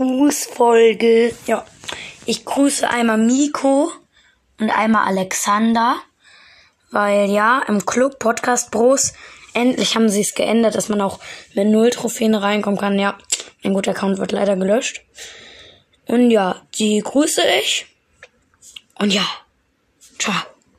Grußfolge. Ja, ich grüße einmal Miko und einmal Alexander, weil ja, im Club Podcast Bros endlich haben sie es geändert, dass man auch mit null Trophäen reinkommen kann. Ja, mein guter Account wird leider gelöscht. Und ja, die grüße ich. Und ja, ciao.